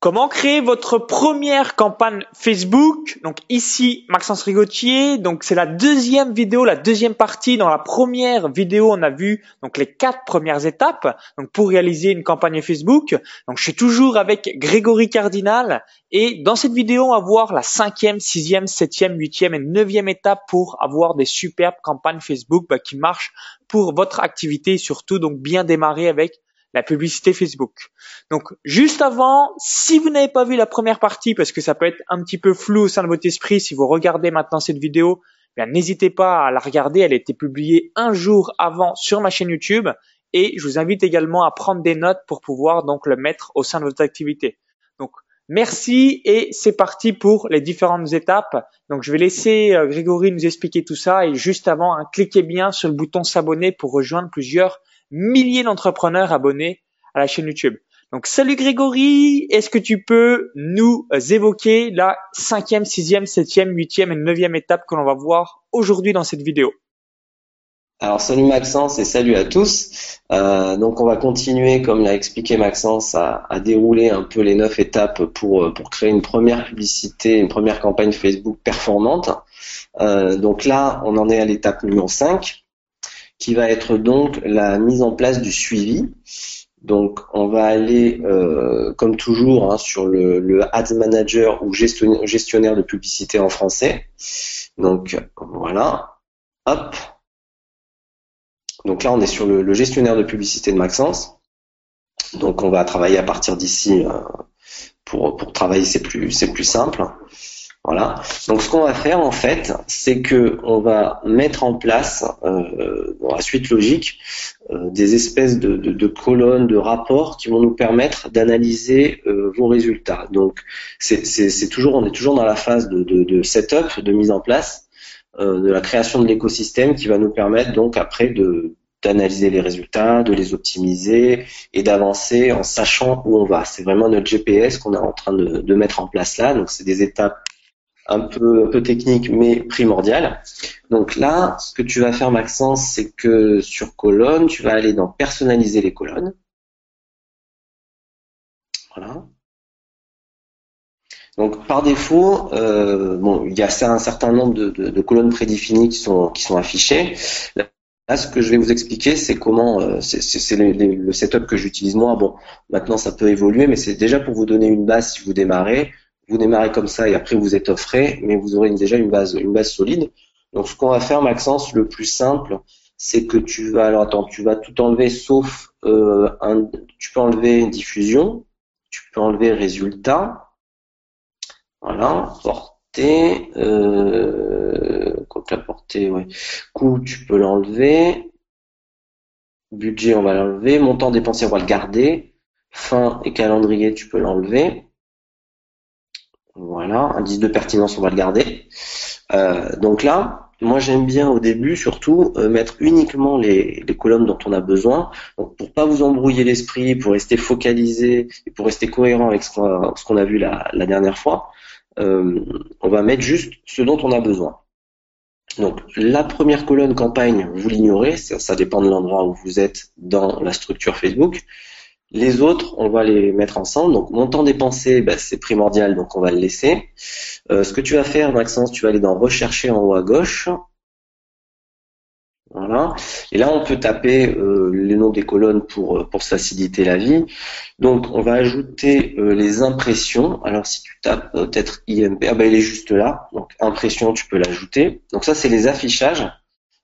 Comment créer votre première campagne Facebook? Donc ici Maxence Rigotier. Donc c'est la deuxième vidéo, la deuxième partie. Dans la première vidéo, on a vu donc les quatre premières étapes donc pour réaliser une campagne Facebook. Donc je suis toujours avec Grégory Cardinal et dans cette vidéo, on va voir la cinquième, sixième, septième, huitième et neuvième étape pour avoir des superbes campagnes Facebook bah, qui marchent pour votre activité et surtout donc bien démarrer avec la publicité Facebook. Donc juste avant, si vous n'avez pas vu la première partie, parce que ça peut être un petit peu flou au sein de votre esprit, si vous regardez maintenant cette vidéo, bien n'hésitez pas à la regarder. Elle a été publiée un jour avant sur ma chaîne YouTube, et je vous invite également à prendre des notes pour pouvoir donc le mettre au sein de votre activité. Donc merci et c'est parti pour les différentes étapes. Donc je vais laisser euh, Grégory nous expliquer tout ça et juste avant, hein, cliquez bien sur le bouton s'abonner pour rejoindre plusieurs milliers d'entrepreneurs abonnés à la chaîne YouTube. Donc salut Grégory, est-ce que tu peux nous évoquer la cinquième, sixième, septième, huitième et neuvième étape que l'on va voir aujourd'hui dans cette vidéo? Alors salut Maxence et salut à tous. Euh, donc on va continuer, comme l'a expliqué Maxence, à, dérouler un peu les neuf étapes pour, pour créer une première publicité, une première campagne Facebook performante. Euh, donc là, on en est à l'étape numéro 5 qui va être donc la mise en place du suivi. Donc on va aller, euh, comme toujours, hein, sur le, le, Manager ou gestionnaire de publicité en français. Donc voilà, hop. Donc là on est sur le, gestionnaire de publicité de Maxence. Donc on va travailler à partir d'ici euh, pour, pour travailler, c'est plus, c'est plus simple. Voilà. Donc ce qu'on va faire en fait, c'est que on va mettre en place, euh, dans la suite logique, euh, des espèces de, colonnes, de rapports qui vont nous permettre d'analyser euh, vos résultats. Donc c'est toujours, on est toujours dans la phase de, de, setup, de mise en place, de la création de l'écosystème qui va nous permettre donc après de d'analyser les résultats, de les optimiser et d'avancer en sachant où on va. C'est vraiment notre GPS qu'on est en train de, de mettre en place là. Donc c'est des étapes un peu, technique mais primordial. Donc là, ce que tu vas faire Maxence, c'est que sur colonne, tu vas aller dans personnaliser les colonnes. Voilà. Donc par défaut, euh, bon, il y a un certain nombre de, colonnes prédéfinies qui sont, qui sont affichées. Là, ce que je vais vous expliquer, c'est comment, euh, c'est le setup que j'utilise moi. Bon, maintenant ça peut évoluer, mais c'est déjà pour vous donner une base si vous démarrez vous démarrez comme ça et après vous étofferez, mais vous aurez déjà une base, une base solide. Donc ce qu'on va faire, Maxence, le plus simple, c'est que tu vas, alors attends, tu vas tout enlever sauf euh, un, tu peux enlever diffusion, tu peux enlever résultat, voilà, portée, euh, portée, ouais, coût, tu peux l'enlever, budget, on va l'enlever, montant dépensé, on va le garder, fin et calendrier, tu peux l'enlever. Voilà, indice de pertinence, on va le garder. Euh, donc là, moi j'aime bien au début surtout euh, mettre uniquement les, colonnes dont on a besoin. Donc pour pas vous embrouiller l'esprit, pour rester focalisé et pour rester cohérent avec ce qu'on a, vu la, dernière fois, euh, on va mettre juste ce dont on a besoin. Donc la première colonne campagne, vous l'ignorez, ça dépend de l'endroit où vous êtes dans la structure Facebook. Les autres, on va les mettre ensemble. Donc, montant dépensé, bah, c'est primordial, donc on va le laisser. Euh, ce que tu vas faire, Maxence, tu vas aller dans Rechercher en haut à gauche. Voilà. Et là, on peut taper euh, les noms des colonnes pour, euh, pour faciliter la vie. Donc, on va ajouter les impressions. Alors, si tu tapes peut-être IMP, ah ben, il est juste là. Donc, impression, tu peux l'ajouter. Donc, ça, c'est les affichages.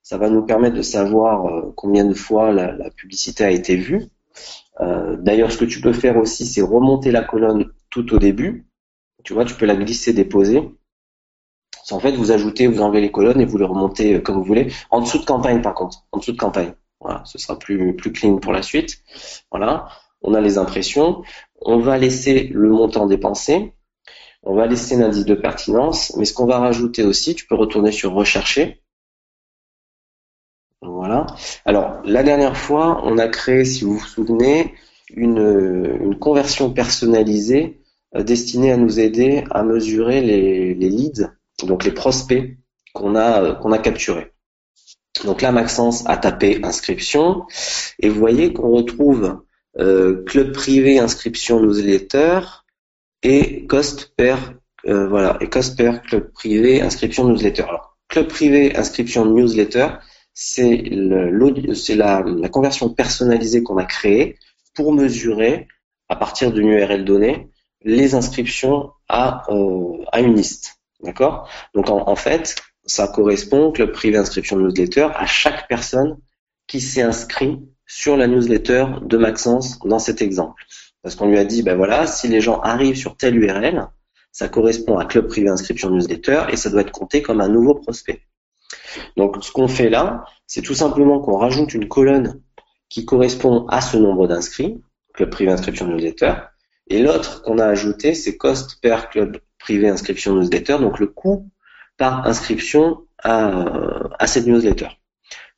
Ça va nous permettre de savoir combien de fois la publicité a été vue. Euh, d'ailleurs, ce que tu peux faire aussi, c'est remonter la colonne tout au début. Tu vois, tu peux la glisser, déposer. En fait, vous ajoutez, vous enlevez les colonnes et vous les remontez euh, comme vous voulez. En dessous de campagne, par contre. En dessous de campagne. Voilà, ce sera plus, plus clean pour la suite. Voilà. On a les impressions. On va laisser le montant dépensé. On va laisser l'indice de pertinence. Mais ce qu'on va rajouter aussi, tu peux retourner sur rechercher. Voilà. Alors, la dernière fois, on a créé, si vous vous souvenez, une, conversion personnalisée euh, destinée à nous aider à mesurer les, leads, donc les prospects qu'on a, euh, qu'on a capturés. Donc là, Maxence a tapé inscription et vous voyez qu'on retrouve euh, club privé inscription newsletter et cost per voilà et cost per club privé inscription newsletter. Alors club privé inscription newsletter, c'est la, conversion personnalisée qu'on a créée pour mesurer à partir d'une URL donnée les inscriptions à euh, une liste. D'accord? Donc en, fait, ça correspond club privé inscription newsletter à chaque personne qui s'est inscrit sur la newsletter de Maxence dans cet exemple. Parce qu'on lui a dit, ben voilà, si les gens arrivent sur telle URL, ça correspond à club privé inscription newsletter et ça doit être compté comme un nouveau prospect. Donc ce qu'on fait là, c'est tout simplement qu'on rajoute une colonne qui correspond à ce nombre d'inscrits, club privé inscription newsletter, et l'autre qu'on a ajouté, c'est cost per club privé inscription newsletter, donc le coût par inscription à, à cette newsletter.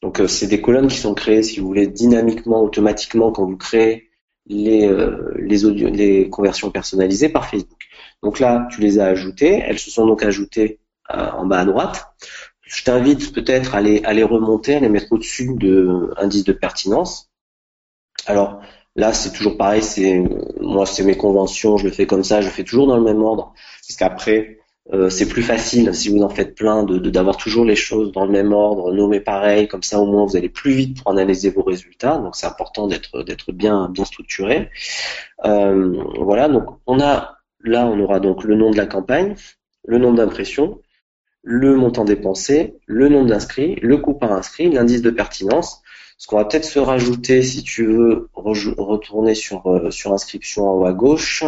Donc euh, c'est des colonnes qui sont créées, si vous voulez, dynamiquement, automatiquement quand vous créez les, euh, les, conversions personnalisées par Facebook. Donc là, tu les as ajoutées, elles se sont donc ajoutées euh, en bas à droite. Je t'invite peut-être à les, à les remonter, à les mettre au-dessus de indice de pertinence. Alors là, c'est toujours pareil, c'est moi, c'est mes conventions, je le fais comme ça, je le fais toujours dans le même ordre, parce qu'après, euh, c'est plus facile si vous en faites plein de d'avoir toujours les choses dans le même ordre, nommées pareil, comme ça au moins vous allez plus vite pour analyser vos résultats. Donc c'est important d'être d'être bien bien structuré. Euh, voilà, donc on a là on aura donc le nom de la campagne, le nombre d'impressions, le montant dépensé, le nombre d'inscrits, le coût par inscrit, l'indice de pertinence. Ce qu'on va peut-être se rajouter si tu veux retourner sur euh, sur inscription en haut à gauche.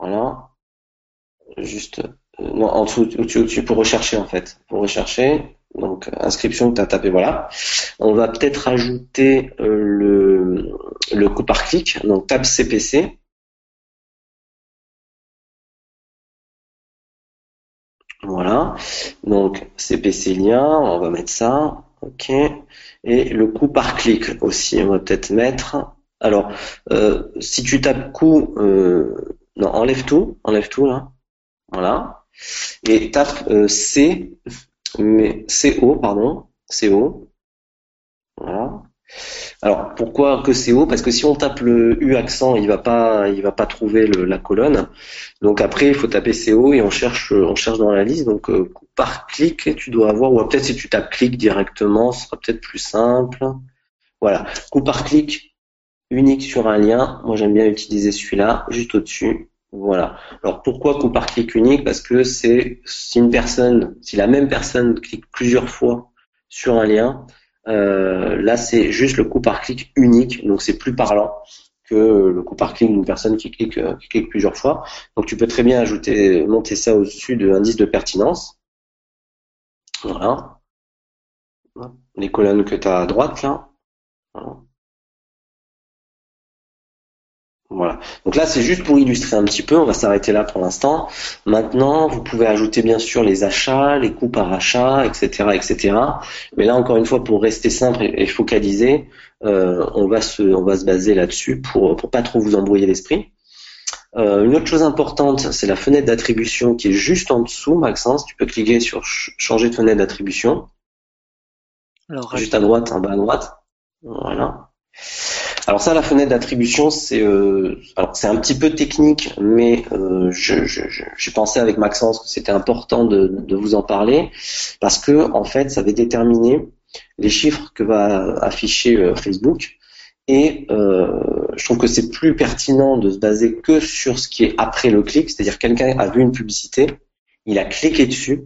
Voilà juste euh, non, en dessous, au-dessus, pour rechercher en fait, pour rechercher. Donc inscription que tu as tapé, voilà. On va peut-être ajouter euh, le, le coût par clic, donc tape CPC. Donc CPC lien, on va mettre ça, ok. Et le coût par clic aussi, on va peut-être mettre. Alors, euh, si tu tapes coût, non, enlève tout, enlève tout là. Voilà. Et tape euh, C, mais CO, pardon, CO. Voilà. Alors pourquoi que CO Parce que si on tape le U accent, il va pas, il va pas trouver la colonne. Donc après, il faut taper CO et on cherche, on cherche dans la liste. Donc euh, par clic, tu dois avoir, ou peut-être si tu tapes clic directement, ce sera peut-être plus simple. Voilà. Coup par clic unique sur un lien. Moi j'aime bien utiliser celui-là, juste au-dessus. Voilà. Alors pourquoi coup par clic unique? Parce que c'est une personne, si la même personne clique plusieurs fois sur un lien, euh, là c'est juste le coup par clic unique, donc c'est plus parlant que le coup par clic d'une personne qui clique, euh, plusieurs fois. Donc tu peux très bien ajouter, monter ça au-dessus de l'indice de pertinence. Voilà. Les colonnes que tu as à droite là. Voilà. Donc là, c'est juste pour illustrer un petit peu. On va s'arrêter là pour l'instant. Maintenant, vous pouvez ajouter bien sûr les achats, les coûts par achat, etc., etc. Mais là, encore une fois, pour rester simple et, focaliser, euh, on va se, on va se baser là-dessus pour pour pas trop vous embrouiller l'esprit. Euh, une autre chose importante, c'est la fenêtre d'attribution qui est juste en dessous, Maxence. Tu peux cliquer sur changer de fenêtre d'attribution. juste à droite, en bas à droite. Voilà. Alors ça, la fenêtre d'attribution, c'est euh, c'est un petit peu technique, mais euh, j'ai je, pensé avec Maxence que c'était important de, de, vous en parler parce que en fait, ça va déterminer les chiffres que va afficher euh, Facebook. Et euh, je trouve que c'est plus pertinent de se baser que sur ce qui est après le clic, c'est-à-dire quelqu'un a vu une publicité, il a cliqué dessus,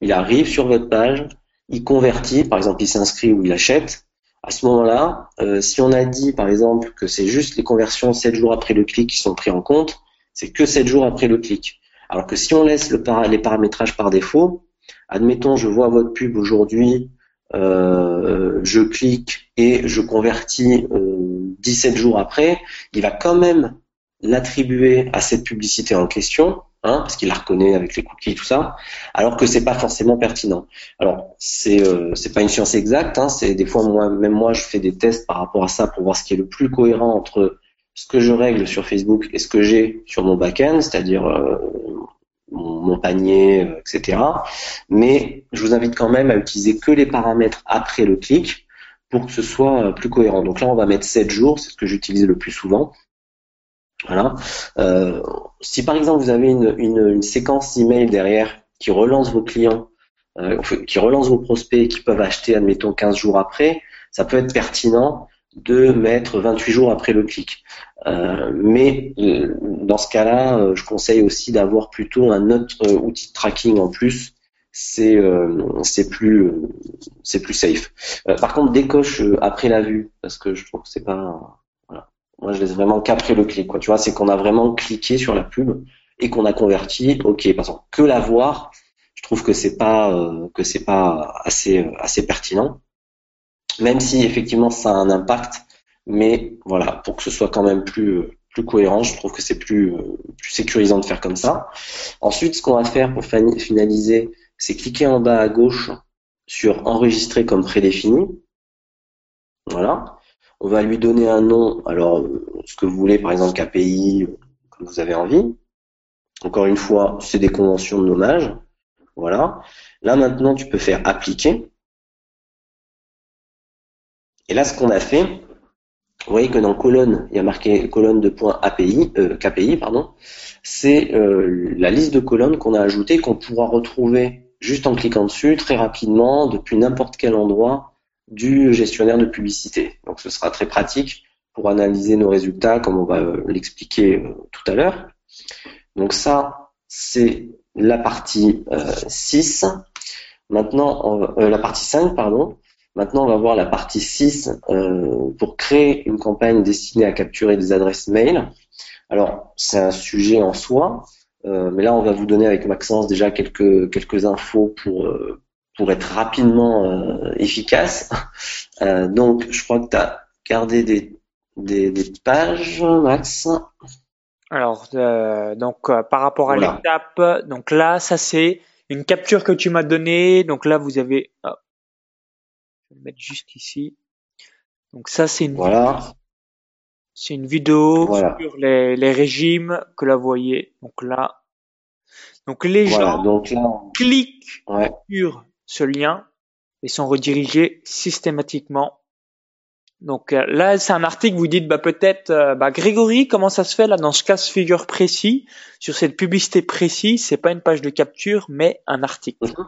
il arrive sur votre page, il convertit, par exemple il s'inscrit ou il achète, à ce moment-là, euh, si on a dit par exemple que c'est juste les conversions 7 jours après le clic qui sont pris en compte, c'est que 7 jours après le clic. Alors que si on laisse le les paramétrages par défaut, admettons je vois votre pub aujourd'hui, euh, je clique et je convertis euh, 17 jours après, il va quand même l'attribuer à cette publicité en question Hein, parce qu'il la reconnaît avec les cookies tout ça, alors que c'est pas forcément pertinent. Alors c'est euh, pas une science exacte, hein, c'est des fois moi même moi je fais des tests par rapport à ça pour voir ce qui est le plus cohérent entre ce que je règle sur Facebook et ce que j'ai sur mon backend, c'est-à-dire euh, mon, panier, euh, etc. Mais je vous invite quand même à utiliser que les paramètres après le clic pour que ce soit plus cohérent. Donc là on va mettre 7 jours, c'est ce que j'utilise le plus souvent. Voilà. Euh, si par exemple vous avez une, une, une séquence email derrière qui relance vos clients, euh, qui relance vos prospects qui peuvent acheter, admettons, 15 jours après, ça peut être pertinent de mettre 28 jours après le clic. Euh, mais euh, dans ce cas-là, euh, je conseille aussi d'avoir plutôt un autre outil de tracking en plus. C'est c'est plus c'est plus safe. par contre, décoche après la vue parce que je trouve que c'est pas. Moi, je laisse vraiment qu'après le clic. Quoi. Tu vois, c'est qu'on a vraiment cliqué sur la pub et qu'on a converti. Ok, par exemple, que la voir, je trouve que c'est pas que c'est pas assez assez pertinent même si effectivement ça a un impact, mais voilà, pour que ce soit quand même plus plus cohérent, je trouve que c'est plus plus sécurisant de faire comme ça. Ensuite, ce qu'on va faire pour finaliser, c'est cliquer en bas à gauche sur enregistrer comme prédéfini. Voilà. On va lui donner un nom, alors ce que vous voulez, par exemple KPI, comme vous avez envie. Encore une fois, c'est des conventions de nommage. Voilà. Là maintenant, tu peux faire appliquer. Et là, ce qu'on a fait, vous voyez que dans colonne, il y a marqué colonne de points API, euh, KPI, pardon. C'est euh, la liste de colonnes qu'on a ajoutée, qu'on pourra retrouver juste en cliquant dessus très rapidement depuis n'importe quel endroit du gestionnaire de publicité. Donc, ce sera très pratique pour analyser nos résultats, comme on va euh, l'expliquer tout à l'heure. Donc ça, c'est la partie 6. Maintenant, la partie 5, pardon. Maintenant, on va voir la partie 6 euh, pour créer une campagne destinée à capturer des adresses mail. Alors, c'est un sujet en soi, euh, mais là, on va vous donner avec Maxence déjà quelques, quelques infos pour, euh, pour être rapidement efficace. donc, je crois que tu as gardé des, des, des, pages, Max. Alors, donc par rapport à l'étape, donc là, ça c'est une capture que tu m'as donnée. Donc là, vous avez, je vais le mettre juste ici. Donc ça, c'est une, voilà. c'est une vidéo sur les, les, régimes que là, vous voyez. Donc là, donc les gens donc cliquent sur ce lien et sont redirigés systématiquement. Donc euh, là, c'est un article, vous dites bah peut-être, euh, bah Grégory, comment ça se fait là dans ce cas figure précis, sur cette publicité précise, c'est pas une page de capture, mais un article. Mhm.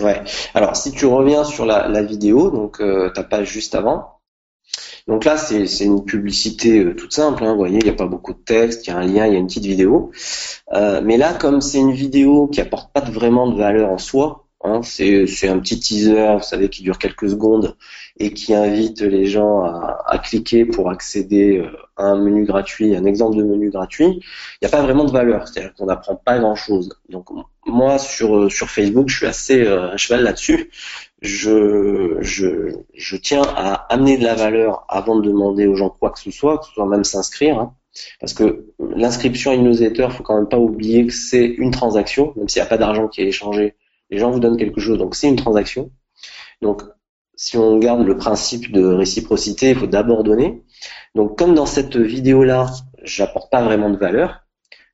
Ouais. Alors si tu reviens sur la, la vidéo, donc euh, ta page juste avant. Donc là c'est une publicité euh, toute simple. Hein, vous voyez, il n'y a pas beaucoup de texte, il y a un lien, il y a une petite vidéo. Euh, mais là, comme c'est une vidéo qui apporte pas vraiment de valeur en soi, Hein, c'est un petit teaser, vous savez, qui dure quelques secondes et qui invite les gens à, à cliquer pour accéder euh, à un menu gratuit, un exemple de menu gratuit. Il n'y a pas vraiment de valeur, c'est-à-dire qu'on n'apprend pas grand-chose. Donc moi, sur, euh, sur Facebook, je suis assez euh, à cheval là-dessus. Je, je, je tiens à amener de la valeur avant de demander aux gens quoi que ce soit, que ce soit même s'inscrire. Hein. Parce que l'inscription à une newsletter, faut quand même pas oublier que c'est une transaction, même s'il n'y a pas d'argent qui est échangé les gens vous donnent quelque chose, donc c'est une transaction. Donc, si on garde le principe de réciprocité, il faut d'abord donner. Donc, comme dans cette vidéo-là, j'apporte pas vraiment de valeur,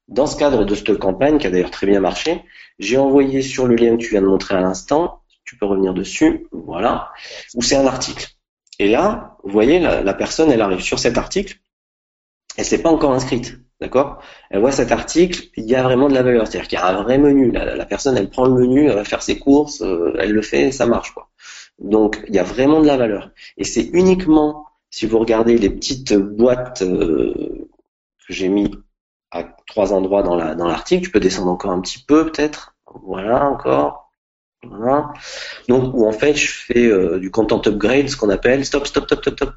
dans ce cadre de cette campagne, qui a d'ailleurs très bien marché, j'ai envoyé sur le lien que tu viens de montrer à l'instant, tu peux revenir dessus, voilà, où c'est un article. Et là, vous voyez, la, personne, elle arrive sur cet article, elle s'est pas encore inscrite. D'accord? Elle voit cet article, il y a vraiment de la valeur. C'est-à-dire qu'il y a un vrai menu. La, personne, elle prend le menu, elle va faire ses courses, euh, elle le fait, ça marche. quoi. Donc, il y a vraiment de la valeur. Et c'est uniquement, si vous regardez les petites boîtes euh, que j'ai mis à trois endroits dans la dans l'article, tu peux descendre encore un petit peu peut-être. Voilà, encore. Voilà. Donc, où en fait, je fais euh, du content upgrade, ce qu'on appelle stop, stop, stop, stop, stop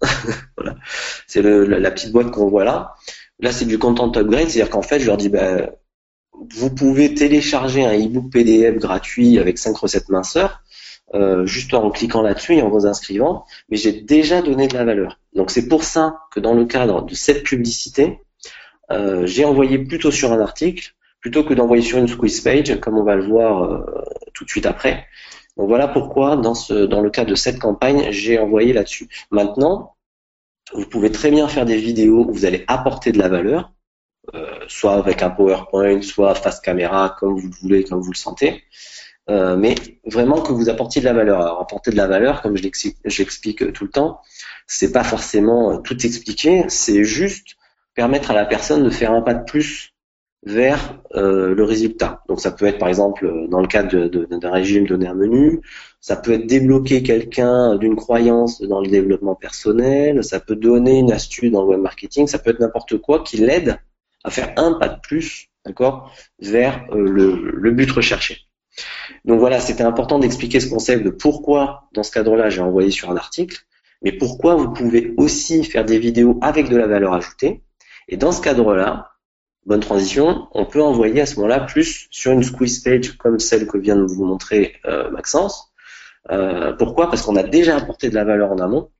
C'est la, petite boîte qu'on voit là. Là, c'est du content upgrade, c'est-à-dire qu'en fait, je leur dis, bah, vous pouvez télécharger un e-book PDF gratuit avec 5 recettes minceurs, euh, juste en cliquant là-dessus et en vous inscrivant, mais j'ai déjà donné de la valeur. Donc c'est pour ça que dans le cadre de cette publicité, euh, j'ai envoyé plutôt sur un article plutôt que d'envoyer sur une squeeze page, comme on va le voir euh, tout de suite après. Donc voilà pourquoi dans, le cas de cette campagne, j'ai envoyé là-dessus. Maintenant, vous pouvez très bien faire des vidéos où vous allez apporter de la valeur, euh, soit avec un PowerPoint, soit face caméra, comme vous le voulez, comme vous le sentez. Euh, mais vraiment que vous apportiez de la valeur. Alors, apporter de la valeur, comme je l'explique tout le temps, c'est pas forcément tout expliquer, c'est juste permettre à la personne de faire un pas de plus vers euh, le résultat. Donc ça peut être par exemple dans le cadre d'un régime donner un menu, ça peut être débloquer quelqu'un d'une croyance dans le développement personnel, ça peut donner une astuce dans le web marketing, ça peut être n'importe quoi qui l'aide à faire un pas de plus, d'accord, vers euh, le, le but recherché. Donc voilà, c'était important d'expliquer ce concept de pourquoi, dans ce cadre-là, j'ai envoyé sur un article, mais pourquoi vous pouvez aussi faire des vidéos avec de la valeur ajoutée. Et dans ce cadre-là, bonne transition, on peut envoyer à ce moment-là plus sur une squeeze page comme celle que vient de vous montrer euh, Maxence. Euh, pourquoi? Parce qu'on a déjà apporté de la valeur en amont.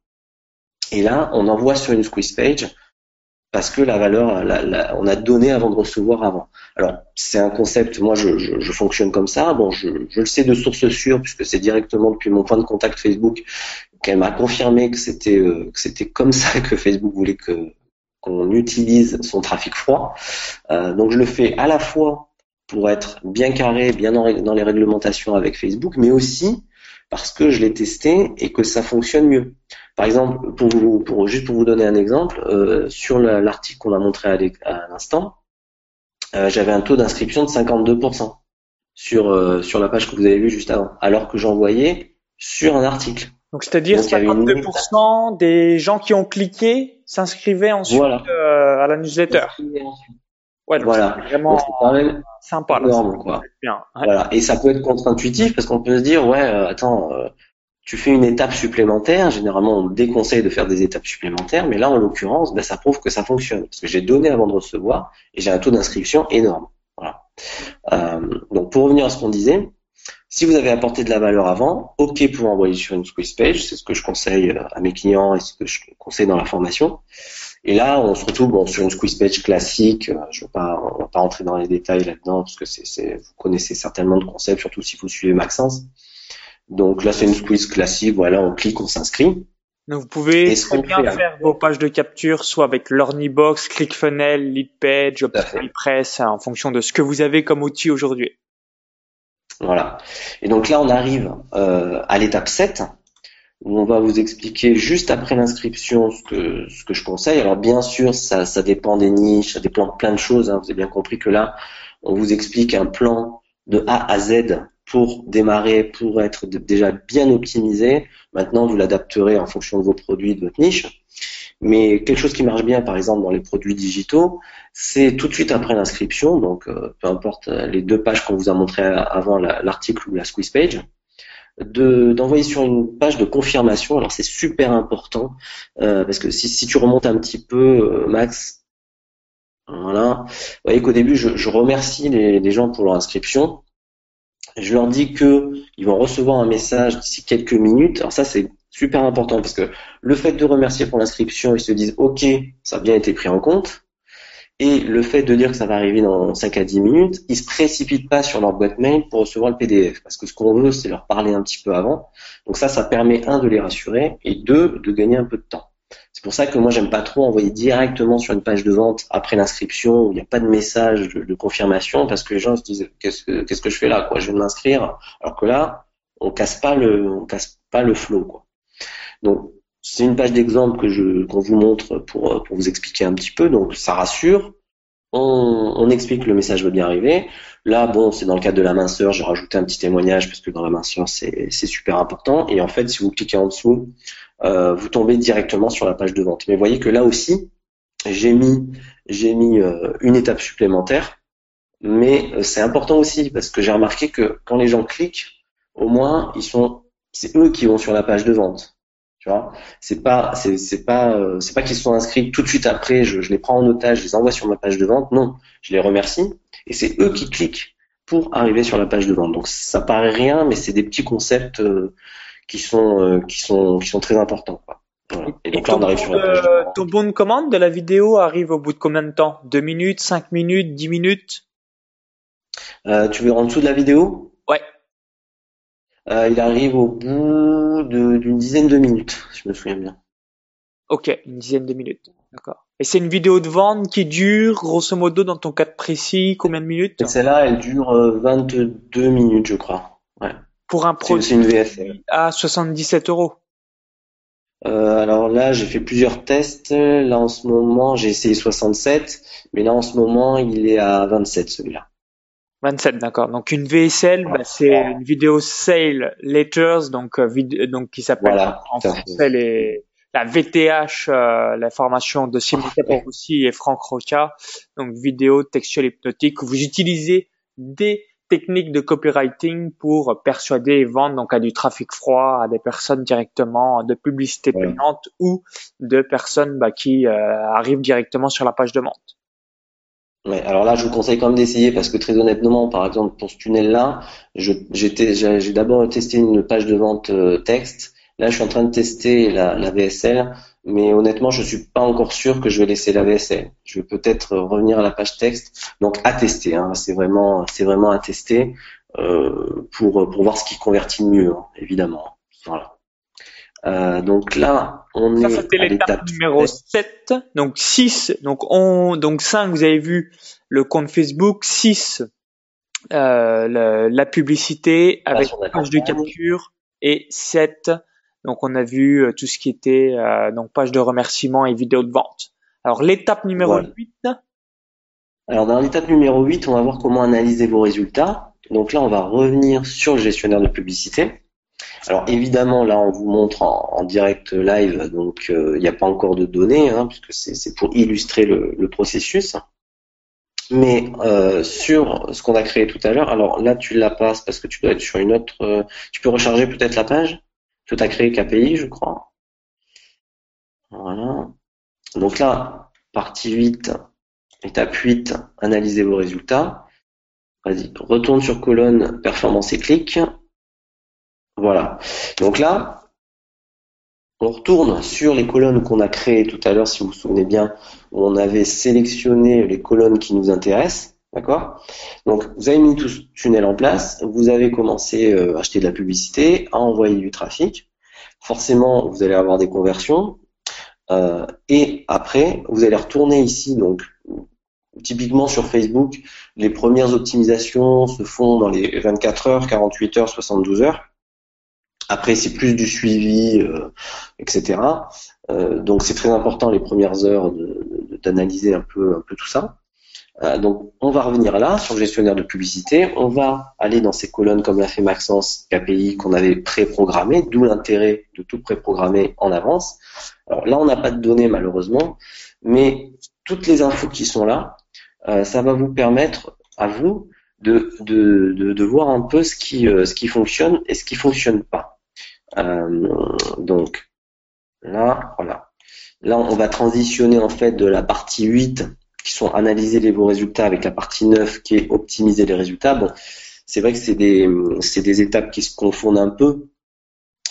Et là, on envoie sur une squeeze page parce que la valeur, on a donné avant de recevoir avant. Alors, c'est un concept, moi je, fonctionne comme ça. Bon, je, le sais de source sûre, puisque c'est directement depuis mon point de contact Facebook qu'elle m'a confirmé que c'était euh, que c'était comme ça que Facebook voulait que qu'on utilise son trafic froid. Euh, donc je le fais à la fois pour être bien carré, bien dans, les réglementations avec Facebook, mais aussi parce que je l'ai testé et que ça fonctionne mieux. Par exemple, pour vous, juste pour vous donner un exemple, euh, sur l'article qu'on a montré à, l'instant, euh, j'avais un taux d'inscription de 52% sur, sur la page que vous avez vue juste avant, alors que j'envoyais sur un article. Donc c'est-à-dire 52% des gens qui ont cliqué s'inscrivaient ensuite euh, à la newsletter. Ouais, voilà. vraiment quand même sympa. Énorme, quoi. Bien. Voilà. Et ça peut être contre-intuitif parce qu'on peut se dire ouais, euh, attends, euh, tu fais une étape supplémentaire. Généralement, on déconseille de faire des étapes supplémentaires, mais là, en l'occurrence, ben, ça prouve que ça fonctionne parce que j'ai donné avant de recevoir et j'ai un taux d'inscription énorme. Voilà. donc pour revenir à ce qu'on disait, si vous avez apporté de la valeur avant, ok pour envoyer sur une squeeze page, c'est ce que je conseille euh, à mes clients et ce que je conseille dans la formation. Et là, on se retrouve bon, sur une squeeze page classique. Euh, je ne vais pas, on va pas rentrer dans les détails là-dedans parce que c'est, vous connaissez certainement le concept, surtout si vous suivez Maxence. Donc là, c'est une squeeze classique. Voilà, on clique, on s'inscrit. Donc vous pouvez très bien faire vos pages de capture soit avec l'Ornibox, ClickFunnels, LeadPage, Press, en fonction de ce que vous avez comme outil aujourd'hui. Voilà. Et donc là, on arrive euh, à l'étape 7, où on va vous expliquer juste après l'inscription ce que, je conseille. Alors bien sûr, ça, ça dépend des niches, ça dépend de plein de choses. Hein. Vous avez bien compris que là, on vous explique un plan de A à Z pour démarrer, pour être déjà bien optimisé. Maintenant, vous l'adapterez en fonction de vos produits, de votre niche. Mais quelque chose qui marche bien, par exemple, dans les produits digitaux, c'est tout de suite après l'inscription, donc euh, peu importe euh, les deux pages qu'on vous a montré avant l'article ou la squeeze page, d'envoyer sur une page de confirmation. Alors c'est super important euh, parce que si, si, tu remontes un petit peu, Max, voilà, vous voyez qu'au début je, je remercie les, les, gens pour leur inscription. Je leur dis que ils vont recevoir un message d'ici quelques minutes. Alors ça c'est super important parce que le fait de remercier pour l'inscription, ils se disent OK, ça a bien été pris en compte. Et le fait de dire que ça va arriver dans 5 à 10 minutes, ils se précipitent pas sur leur boîte mail pour recevoir le PDF. Parce que ce qu'on veut, c'est leur parler un petit peu avant. Donc ça, ça permet, un, de les rassurer, et deux, de gagner un peu de temps. C'est pour ça que moi, j'aime pas trop envoyer directement sur une page de vente après l'inscription où il n'y a pas de message de, confirmation parce que les gens se disent qu'est-ce que, que je fais là, quoi? Je vais m'inscrire. Alors que là, on casse pas le, on casse pas le flow, quoi. Donc, c'est une page d'exemple que je qu'on vous montre pour, pour vous expliquer un petit peu. Donc, ça rassure. On, on explique que le message va bien arriver. Là, bon, c'est dans le cadre de la minceur. J'ai rajouté un petit témoignage parce que dans la minceur, c'est super important. Et en fait, si vous cliquez en dessous, euh, vous tombez directement sur la page de vente. Mais voyez que là aussi, j'ai mis j'ai mis euh, une étape supplémentaire. Mais euh, c'est important aussi parce que j'ai remarqué que quand les gens cliquent, au moins ils sont c'est eux qui vont sur la page de vente. Tu vois, c'est pas, c'est, c'est pas, euh, c'est pas qu'ils sont inscrits tout de suite après. Je, je, les prends en otage, je les envoie sur ma page de vente. Non, je les remercie et c'est eux qui cliquent pour arriver sur la page de vente. Donc ça paraît rien, mais c'est des petits concepts euh, qui sont, euh, qui sont, qui sont très importants. Quoi. Et donc là, on arrive sur la page. De ton bon de commande de la vidéo arrive au bout de combien de temps? Deux minutes, cinq minutes, dix minutes? Tu veux en dessous de la vidéo? Euh, il arrive au bout d'une dizaine de minutes, si je me souviens bien. Ok, une dizaine de minutes. D'accord. Et c'est une vidéo de vente qui dure, grosso modo, dans ton cas précis, combien de minutes Celle-là, elle dure 22 euh, minutes, je crois. Ouais. Pour un produit une VF. à 77 euros. Euh, alors là, j'ai fait plusieurs tests. Là, en ce moment, j'ai essayé 67, mais là, en ce moment, il est à 27 celui-là. 27, d'accord. Donc une VSL, bah, c'est une vidéo sale letters, donc euh, donc qui s'appelle en français les, la VTH, euh, la formation de Simon aussi et Franck Rocha, donc vidéo textuelle hypnotique. Vous utilisez des techniques de copywriting pour persuader et vendre donc à du trafic froid, à des personnes directement de publicité payante ou de personnes bah, qui euh, arrivent directement sur la page de vente. Ouais, alors là, je vous conseille quand même d'essayer parce que très honnêtement, par exemple, pour ce tunnel-là, j'ai d'abord testé une page de vente euh, texte. Là, je suis en train de tester la, la, VSL, mais honnêtement, je suis pas encore sûr que je vais laisser la VSL. Je vais peut-être revenir à la page texte. Donc, à tester. Hein, c'est vraiment, vraiment à tester euh, pour pour voir ce qui convertit mieux, hein, évidemment. Voilà. Euh, donc là, on est c'était l'étape numéro 7. Donc 6, donc on, donc 5, vous avez vu le compte Facebook. 6, euh, la, publicité avec page de capture. Et 7, donc on a vu euh, tout ce qui était euh, donc page de remerciement et vidéo de vente. Alors l'étape numéro 8. Alors dans l'étape numéro 8, on va voir comment analyser vos résultats. Donc là, on va revenir sur le gestionnaire de publicité. Alors évidemment, là, on vous montre en, direct live, donc euh, il n'y a pas encore de données, hein, puisque c'est pour illustrer le, processus. Mais euh, sur ce qu'on a créé tout à l'heure, alors là, tu la passes parce que tu dois être sur une autre. Euh, tu peux recharger peut-être la page. Tu as créé KPI, je crois. Voilà. Donc là, partie 8, étape 8, analysez vos résultats. Vas-y, retourne sur colonne performance et clic. Voilà. Donc là, on retourne sur les colonnes qu'on a créées tout à l'heure, si vous vous souvenez bien, où on avait sélectionné les colonnes qui nous intéressent. D'accord? Donc, vous avez mis tout ce tunnel en place, vous avez commencé euh, à acheter de la publicité, à envoyer du trafic. Forcément, vous allez avoir des conversions. Euh, et après, vous allez retourner ici. Donc, typiquement sur Facebook, les premières optimisations se font dans les 24 heures, 48 heures, 72 heures. Après, c'est plus du suivi, euh, etc. Euh, donc, c'est très important les premières heures d'analyser un peu, un peu tout ça. Euh, donc, on va revenir là sur le gestionnaire de publicité. On va aller dans ces colonnes comme l'a fait Maxence KPI qu'on avait préprogrammé, d'où l'intérêt de tout préprogrammer en avance. Alors là, on n'a pas de données malheureusement, mais toutes les infos qui sont là, ça va vous permettre à vous de, de, de, de, voir un peu ce qui, ce qui fonctionne et ce qui fonctionne pas. Euh, donc là, voilà. Là, on va transitionner en fait de la partie 8 qui sont analyser les beaux résultats avec la partie 9 qui est optimiser les résultats. Bon, c'est vrai que c'est des, des étapes qui se confondent un peu.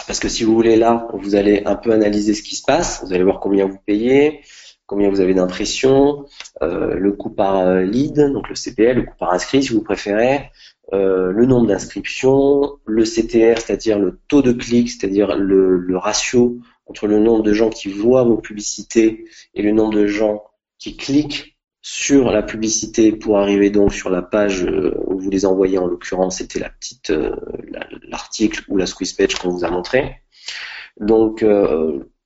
Parce que si vous voulez là, vous allez un peu analyser ce qui se passe. Vous allez voir combien vous payez, combien vous avez d'impressions, euh, le coût par lead, donc le CPL, le coût par inscrit si vous préférez, euh, le nombre d'inscriptions, le CTR, c'est-à-dire le taux de clic, c'est-à-dire le, ratio entre le nombre de gens qui voient vos publicités et le nombre de gens qui cliquent sur la publicité pour arriver donc sur la page euh, où vous les envoyez. En l'occurrence, c'était la petite euh, l'article ou la squeeze page qu'on vous a montré. Donc,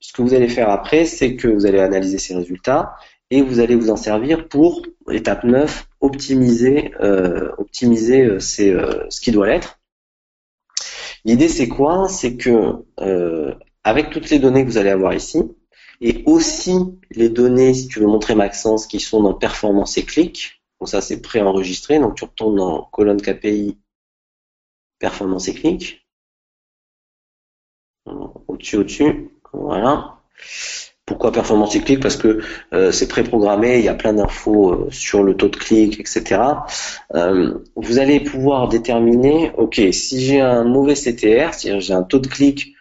ce que vous allez faire après, c'est que vous allez analyser ces résultats et vous allez vous en servir pour, étape 9, optimiser, euh, optimiser euh, euh, ce qui doit l'être. L'idée c'est quoi? C'est que avec toutes les données que vous allez avoir ici, et aussi les données, si tu veux montrer Maxence, qui sont dans performance et clic, donc ça c'est préenregistré, donc tu retournes dans colonne KPI, performance et clic, au-dessus, au-dessus, voilà. Pourquoi performance clic Parce que euh, c'est préprogrammé, il y a plein d'infos euh, sur le taux de clic, etc. Euh, vous allez pouvoir déterminer, ok, si j'ai un mauvais CTR, si j'ai un taux de clic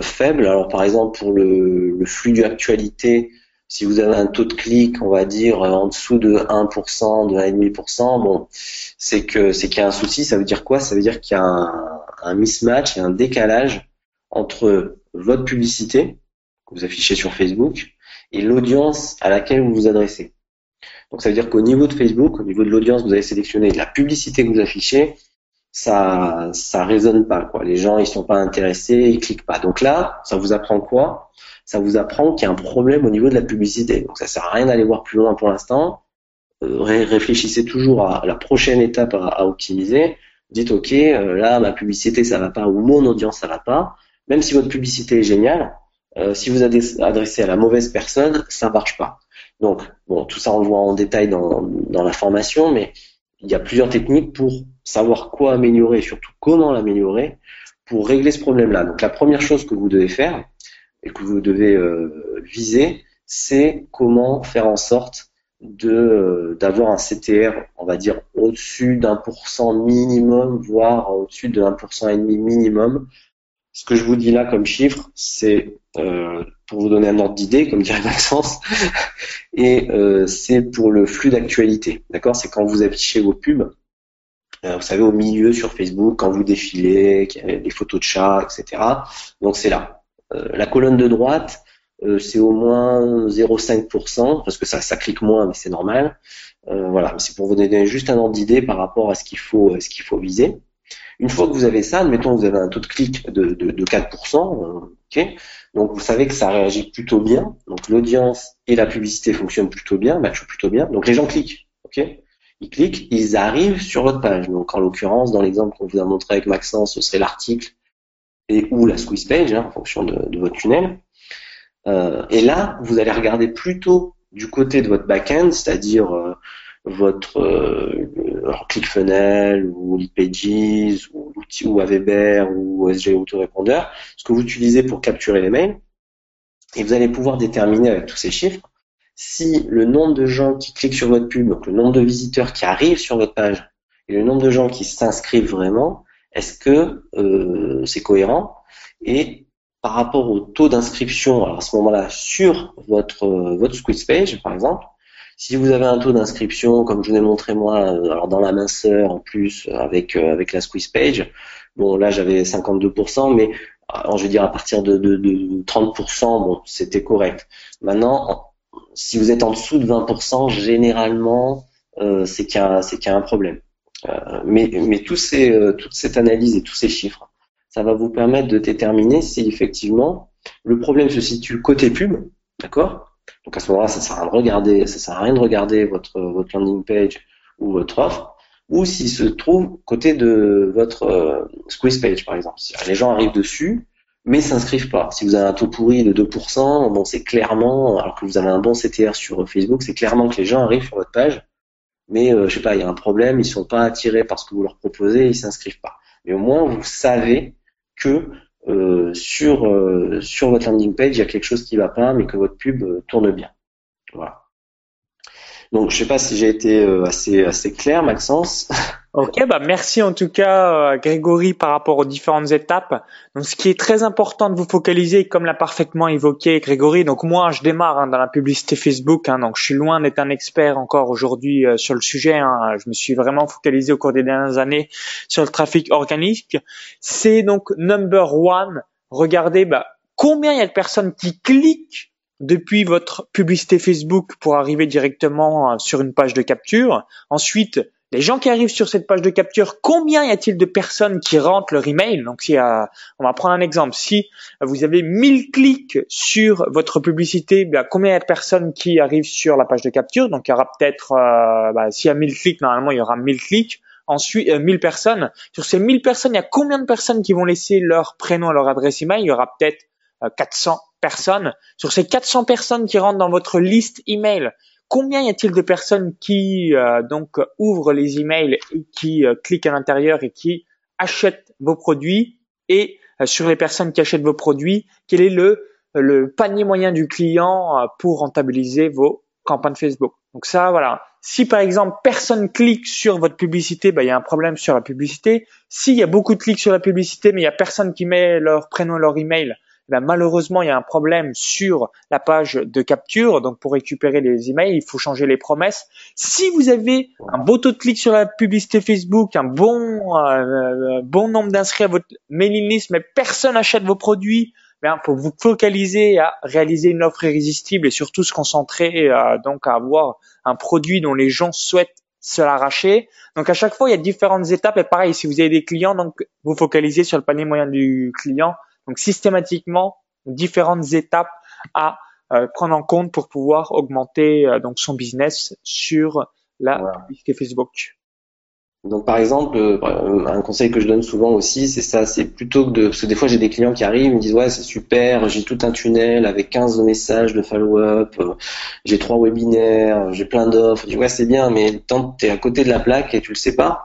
faible, alors par exemple pour le, le flux d'actualité, si vous avez un taux de clic, on va dire en dessous de 1%, de 1,5%, bon, c'est que c'est qu'il y a un souci. Ça veut dire quoi? Ça veut dire qu'il y a un, un mismatch, un décalage entre votre publicité vous affichez sur Facebook et l'audience à laquelle vous vous adressez. Donc ça veut dire qu'au niveau de Facebook, au niveau de l'audience, vous avez sélectionné la publicité que vous affichez ça ça résonne pas quoi. Les gens ils sont pas intéressés, ils cliquent pas. Donc là, ça vous apprend quoi? Ça vous apprend qu'il y a un problème au niveau de la publicité. Donc ça sert à rien d'aller voir plus loin pour l'instant. Euh, réfléchissez toujours à la prochaine étape à, optimiser. Dites ok, euh, là ma publicité ça va pas ou mon audience ça va pas. Même si votre publicité est géniale, euh, si vous adressez à la mauvaise personne, ça marche pas. Donc bon, tout ça on le voit en détail dans, dans la formation, mais il y a plusieurs techniques pour savoir quoi améliorer et surtout comment l'améliorer pour régler ce problème-là. Donc la première chose que vous devez faire et que vous devez euh, viser, c'est comment faire en sorte euh, d'avoir un CTR, on va dire au-dessus d'un pour cent minimum, voire au-dessus de 1% et demi minimum. Ce que je vous dis là comme chiffre, c'est euh, pour vous donner un ordre d'idée, comme dirait Maxence, et euh, c'est pour le flux d'actualité. D'accord? C'est quand vous affichez vos pubs, euh, vous savez, au milieu sur Facebook, quand vous défilez, qu'il y a des photos de chats, etc. Donc c'est là. Euh, la colonne de droite, c'est au moins 0,5%, parce que ça, ça clique moins, mais c'est normal. voilà, c'est pour vous donner juste un ordre d'idée par rapport à ce qu'il faut, ce qu'il faut viser. Une fois que vous avez ça, admettons que vous avez un taux de clic de, de, de 4%, ok donc vous savez que ça réagit plutôt bien. Donc l'audience et la publicité fonctionnent plutôt bien, matchent plutôt bien. Donc les gens cliquent. ok ils cliquent, ils arrivent sur votre page. Donc en l'occurrence, dans l'exemple qu'on vous a montré avec Maxence, ce serait l'article et ou la squeeze page hein, en fonction de, votre tunnel. Euh, et là, vous allez regarder plutôt du côté de votre back-end, c'est-à-dire euh, votre euh, ClickFunnels ou Leadpages ou ou Weber ou SG Autorépondeur, ce que vous utilisez pour capturer les mails, et vous allez pouvoir déterminer avec tous ces chiffres si le nombre de gens qui cliquent sur votre pub, donc le nombre de visiteurs qui arrivent sur votre page et le nombre de gens qui s'inscrivent vraiment, est-ce que euh, c'est cohérent? Et par rapport au taux d'inscription à ce moment-là sur votre votre squeeze page par exemple, si vous avez un taux d'inscription, comme je vous ai montré moi, euh, alors dans la minceur en plus euh, avec euh, avec la squeeze page, bon là j'avais 52%, mais je veux dire à partir de, de, de 30%, bon c'était correct. Maintenant, si vous êtes en dessous de 20%, généralement euh, c'est qu'il y a un problème. Euh, mais mais tous ces toute cette analyse et tous ces chiffres, ça va vous permettre de déterminer si effectivement le problème se situe côté pub, d'accord? Donc à ce moment-là, ça sert à regarder, ça sert à rien de regarder votre votre landing page ou votre offre, ou s'il se trouve côté de votre euh, squeeze page par exemple. Les gens arrivent dessus, mais s'inscrivent pas. Si vous avez un taux pourri de 2%, bon c'est clairement, alors que vous avez un bon CTR sur Facebook, c'est clairement que les gens arrivent sur votre page, mais euh, je sais pas, il y a un problème, ils sont pas attirés par ce que vous leur proposez, ils s'inscrivent pas. Mais au moins vous savez que euh, sur euh, sur votre landing page, il y a quelque chose qui va pas, mais que votre pub euh, tourne bien. Voilà. Donc, je sais pas si j'ai été assez assez clair, Maxence. Ok, bah merci en tout cas Grégory par rapport aux différentes étapes. Donc ce qui est très important de vous focaliser, comme l'a parfaitement évoqué Grégory. Donc moi, je démarre hein, dans la publicité Facebook, hein, donc je suis loin d'être un expert encore aujourd'hui sur le sujet. Hein. Je me suis vraiment focalisé au cours des dernières années sur le trafic organique. C'est donc number one. Regardez bah, combien il y a de personnes qui cliquent depuis votre publicité Facebook pour arriver directement sur une page de capture. Ensuite, les gens qui arrivent sur cette page de capture, combien y a-t-il de personnes qui rentrent leur email? Donc, si, euh, on va prendre un exemple. Si vous avez 1000 clics sur votre publicité, bien, combien y a de personnes qui arrivent sur la page de capture? Donc, il y aura peut-être, euh, bah, s'il y a 1000 clics, normalement, il y aura 1000 clics. Ensuite, euh, 1000 personnes. Sur ces 1000 personnes, il y a combien de personnes qui vont laisser leur prénom, leur adresse email? Il y aura peut-être 400 euh, personnes. Sur ces 400 personnes qui rentrent dans votre liste email, combien y a-t-il de personnes qui euh, donc ouvrent les emails, qui euh, cliquent à l'intérieur et qui achètent vos produits Et euh, sur les personnes qui achètent vos produits, quel est le, le panier moyen du client pour rentabiliser vos campagnes Facebook? Donc ça, voilà. Si par exemple personne clique sur votre publicité, bah, il y a un problème sur la publicité. S'il y a beaucoup de clics sur la publicité, mais il y a personne qui met leur prénom, leur email, ben, malheureusement, il y a un problème sur la page de capture. Donc, pour récupérer les emails, il faut changer les promesses. Si vous avez un beau taux de clic sur la publicité Facebook, un bon, euh, bon nombre d'inscrits à votre mailing list, mais personne n'achète vos produits, ben, faut vous focaliser à réaliser une offre irrésistible et surtout se concentrer euh, donc à avoir un produit dont les gens souhaitent se l'arracher. Donc à chaque fois, il y a différentes étapes. Et pareil, si vous avez des clients, donc vous focalisez sur le panier moyen du client. Donc systématiquement, différentes étapes à euh, prendre en compte pour pouvoir augmenter euh, donc son business sur la publicité Facebook. Donc par exemple, euh, un conseil que je donne souvent aussi, c'est ça, c'est plutôt que de parce que des fois j'ai des clients qui arrivent, ils me disent ouais c'est super, j'ai tout un tunnel avec 15 messages de follow-up, euh, j'ai trois webinaires, j'ai plein d'offres. Je dis ouais c'est bien, mais tant tu es à côté de la plaque et tu le sais pas.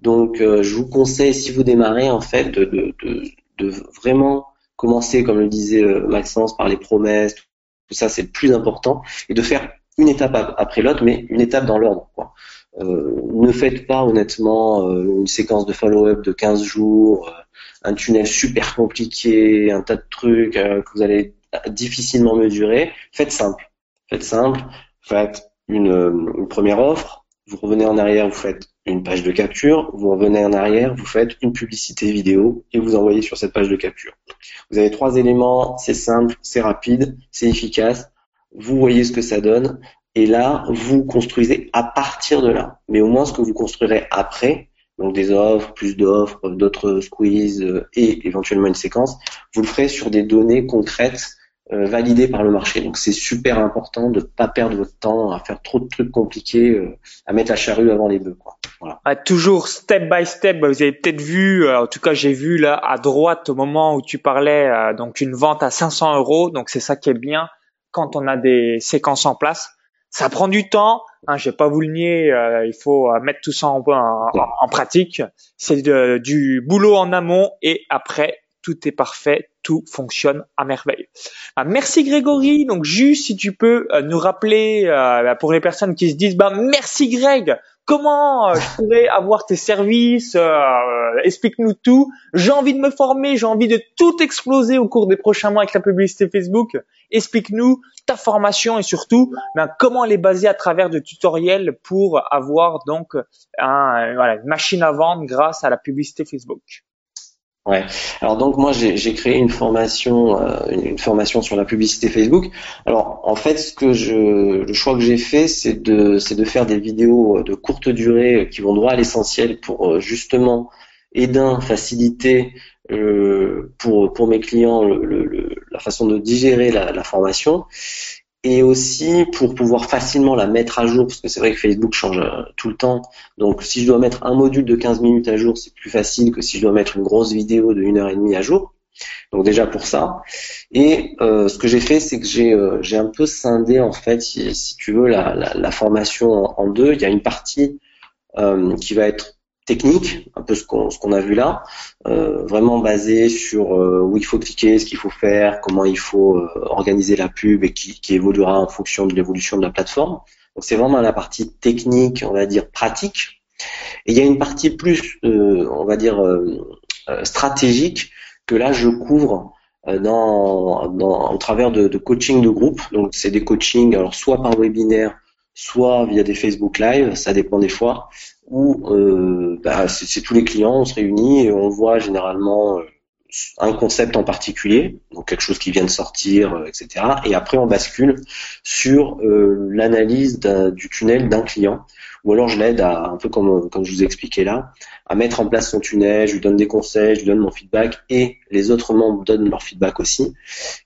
Donc euh, je vous conseille si vous démarrez en fait de, de, de, de vraiment commencer comme le disait Maxence par les promesses, tout ça c'est le plus important et de faire une étape après l'autre, mais une étape dans l'ordre. Euh, ne faites pas honnêtement euh, une séquence de follow-up de 15 jours, euh, un tunnel super compliqué, un tas de trucs que vous allez difficilement mesurer. Faites simple. Faites simple. Faites une, une première offre. Vous revenez en arrière, vous faites une page de capture, vous revenez en arrière, vous faites une publicité vidéo et vous envoyez sur cette page de capture. Vous avez trois éléments, c'est simple, c'est rapide, c'est efficace. Vous voyez ce que ça donne et là, vous construisez à partir de là. Mais au moins, ce que vous construirez après, donc des offres, plus d'offres, d'autres squeezes et éventuellement une séquence, vous le ferez sur des données concrètes euh, validées par le marché. Donc c'est super important de ne pas perdre votre temps à faire trop de trucs compliqués, euh, à mettre la charrue avant les bœufs. Quoi. Voilà. Ah, toujours step by step. Vous avez peut-être vu, en tout cas j'ai vu là à droite au moment où tu parlais, donc une vente à 500 euros. Donc c'est ça qui est bien quand on a des séquences en place ça prend du temps. Hein, je vais pas vous le nier. Euh, il faut euh, mettre tout ça en, en, pratique. C'est du boulot en amont et après tout est parfait, tout fonctionne à merveille. Ah, merci Grégory. Donc juste si tu peux euh, nous rappeler bah, pour les personnes qui se disent bah merci Greg, comment je pourrais avoir tes services Explique-nous tout. J'ai envie de me former, j'ai envie de tout exploser au cours des prochains mois avec la publicité Facebook. Explique-nous ta formation et surtout ben, comment elle est basée à travers de tutoriels pour avoir donc un, une machine à vendre grâce à la publicité Facebook. Ouais. Alors donc moi j'ai créé une formation euh, une formation sur la publicité Facebook. Alors en fait ce que je le choix que j'ai fait c'est de c'est de faire des vidéos de courte durée qui vont droit à l'essentiel pour euh, justement aider faciliter euh, pour pour mes clients le, la façon de digérer la, la, formation et aussi pour pouvoir facilement la mettre à jour parce que c'est vrai que Facebook change euh, tout le temps. Donc si je dois mettre un module de 15 minutes à jour c'est plus facile que si je dois mettre une grosse vidéo de une heure et demie à jour. Donc déjà pour ça. Et euh, ce que j'ai fait c'est que j'ai euh, un peu scindé en fait si, si tu veux la, la, la formation en, en, deux. Il y a une partie euh, qui va être technique, un peu ce qu'on a vu là, euh, vraiment basé sur euh, où il faut cliquer, ce qu'il faut faire, comment il faut euh, organiser la pub et qui, évoluera en fonction de l'évolution de la plateforme. Donc c'est vraiment la partie technique, on va dire pratique. Et il y a une partie plus, on va dire stratégique que là je couvre dans, dans au travers de, de coaching de groupe. Donc c'est des coachings, alors soit par webinaire, soit via des Facebook Live, ça dépend des fois, où euh, bah, c'est tous les clients, on se réunit et on voit généralement euh, un concept en particulier, donc quelque chose qui vient de sortir, euh, etc. Et après on bascule sur l'analyse du tunnel d'un client, ou alors je l'aide à un peu comme comme je vous ai expliqué là, à mettre en place son tunnel, je lui donne des conseils, je lui donne mon feedback et les autres membres donnent leur feedback aussi.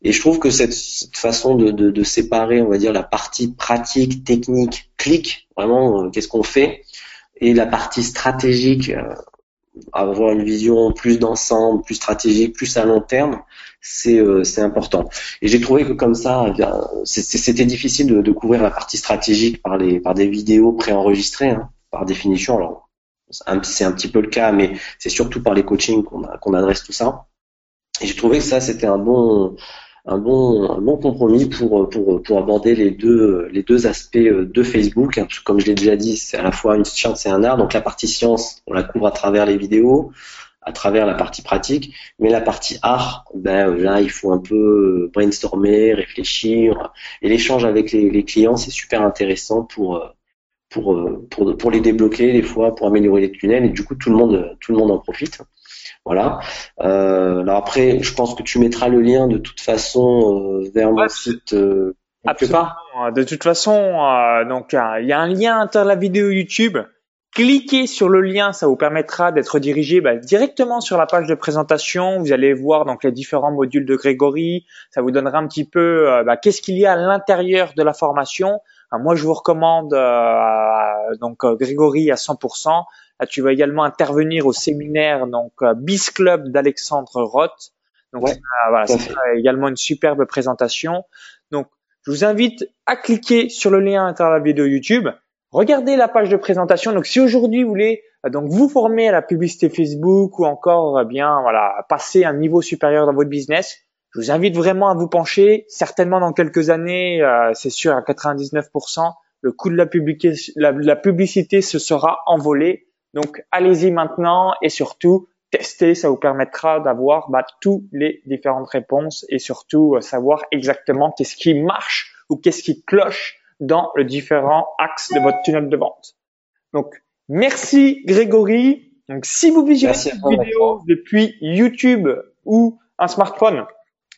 Et je trouve que cette, façon de, de, de, séparer, on va dire, la partie pratique, technique, clic, vraiment, qu'est-ce qu'on fait, et la partie stratégique, euh, avoir une vision plus d'ensemble, plus stratégique, plus à long terme, c'est euh, important. Et j'ai trouvé que comme ça, eh c'était difficile de, de, couvrir la partie stratégique par les par des vidéos préenregistrées, hein, par définition. Alors c'est un petit peu le cas, mais c'est surtout par les coachings qu'on qu'on adresse tout ça. Et j'ai trouvé que ça c'était un bon un bon, un bon compromis pour, pour, pour aborder les deux, les deux aspects de Facebook. Comme je l'ai déjà dit, c'est à la fois une science et un art. Donc la partie science, on la couvre à travers les vidéos, à travers la partie pratique, mais la partie art, ben là il faut un peu brainstormer, réfléchir, et l'échange avec les, les clients c'est super intéressant pour pour, pour pour les débloquer des fois, pour améliorer les tunnels, et du coup tout le monde tout le monde en profite. Voilà. Euh, alors après, je pense que tu mettras le lien de toute façon euh, vers mon site euh, Absolument. De toute façon, euh, donc il y a un lien entre la vidéo YouTube. Cliquez sur le lien, ça vous permettra d'être dirigé bah, directement sur la page de présentation. Vous allez voir donc les différents modules de Grégory. Ça vous donnera un petit peu euh, bah, qu'est-ce qu'il y a à l'intérieur de la formation. moi, je vous recommande euh, donc Grégory à 100%. Là, tu vas également intervenir au séminaire donc Biz Club d'Alexandre Roth. Donc voilà, c'est également une superbe présentation. Donc je vous invite à cliquer sur le lien à travers la vidéo YouTube. Regardez la page de présentation. Donc, si aujourd'hui vous voulez euh, donc vous former à la publicité Facebook ou encore euh, bien voilà passer un niveau supérieur dans votre business, je vous invite vraiment à vous pencher. Certainement dans quelques années, euh, c'est sûr à 99%, le coût de la, la publicité se sera envolé. Donc, allez-y maintenant et surtout tester, ça vous permettra d'avoir bah, toutes les différentes réponses et surtout euh, savoir exactement qu'est-ce qui marche ou qu'est-ce qui cloche dans le différents axes de votre tunnel de vente. Donc, merci Grégory. Donc, si vous visionnez cette vidéo depuis YouTube ou un smartphone,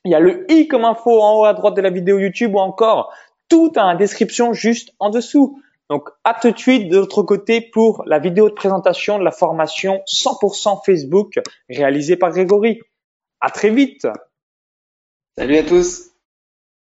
il y a le i comme info en haut à droite de la vidéo YouTube ou encore tout en description juste en dessous. Donc, à tout de suite de l'autre côté pour la vidéo de présentation de la formation 100% Facebook réalisée par Grégory. À très vite. Salut à tous.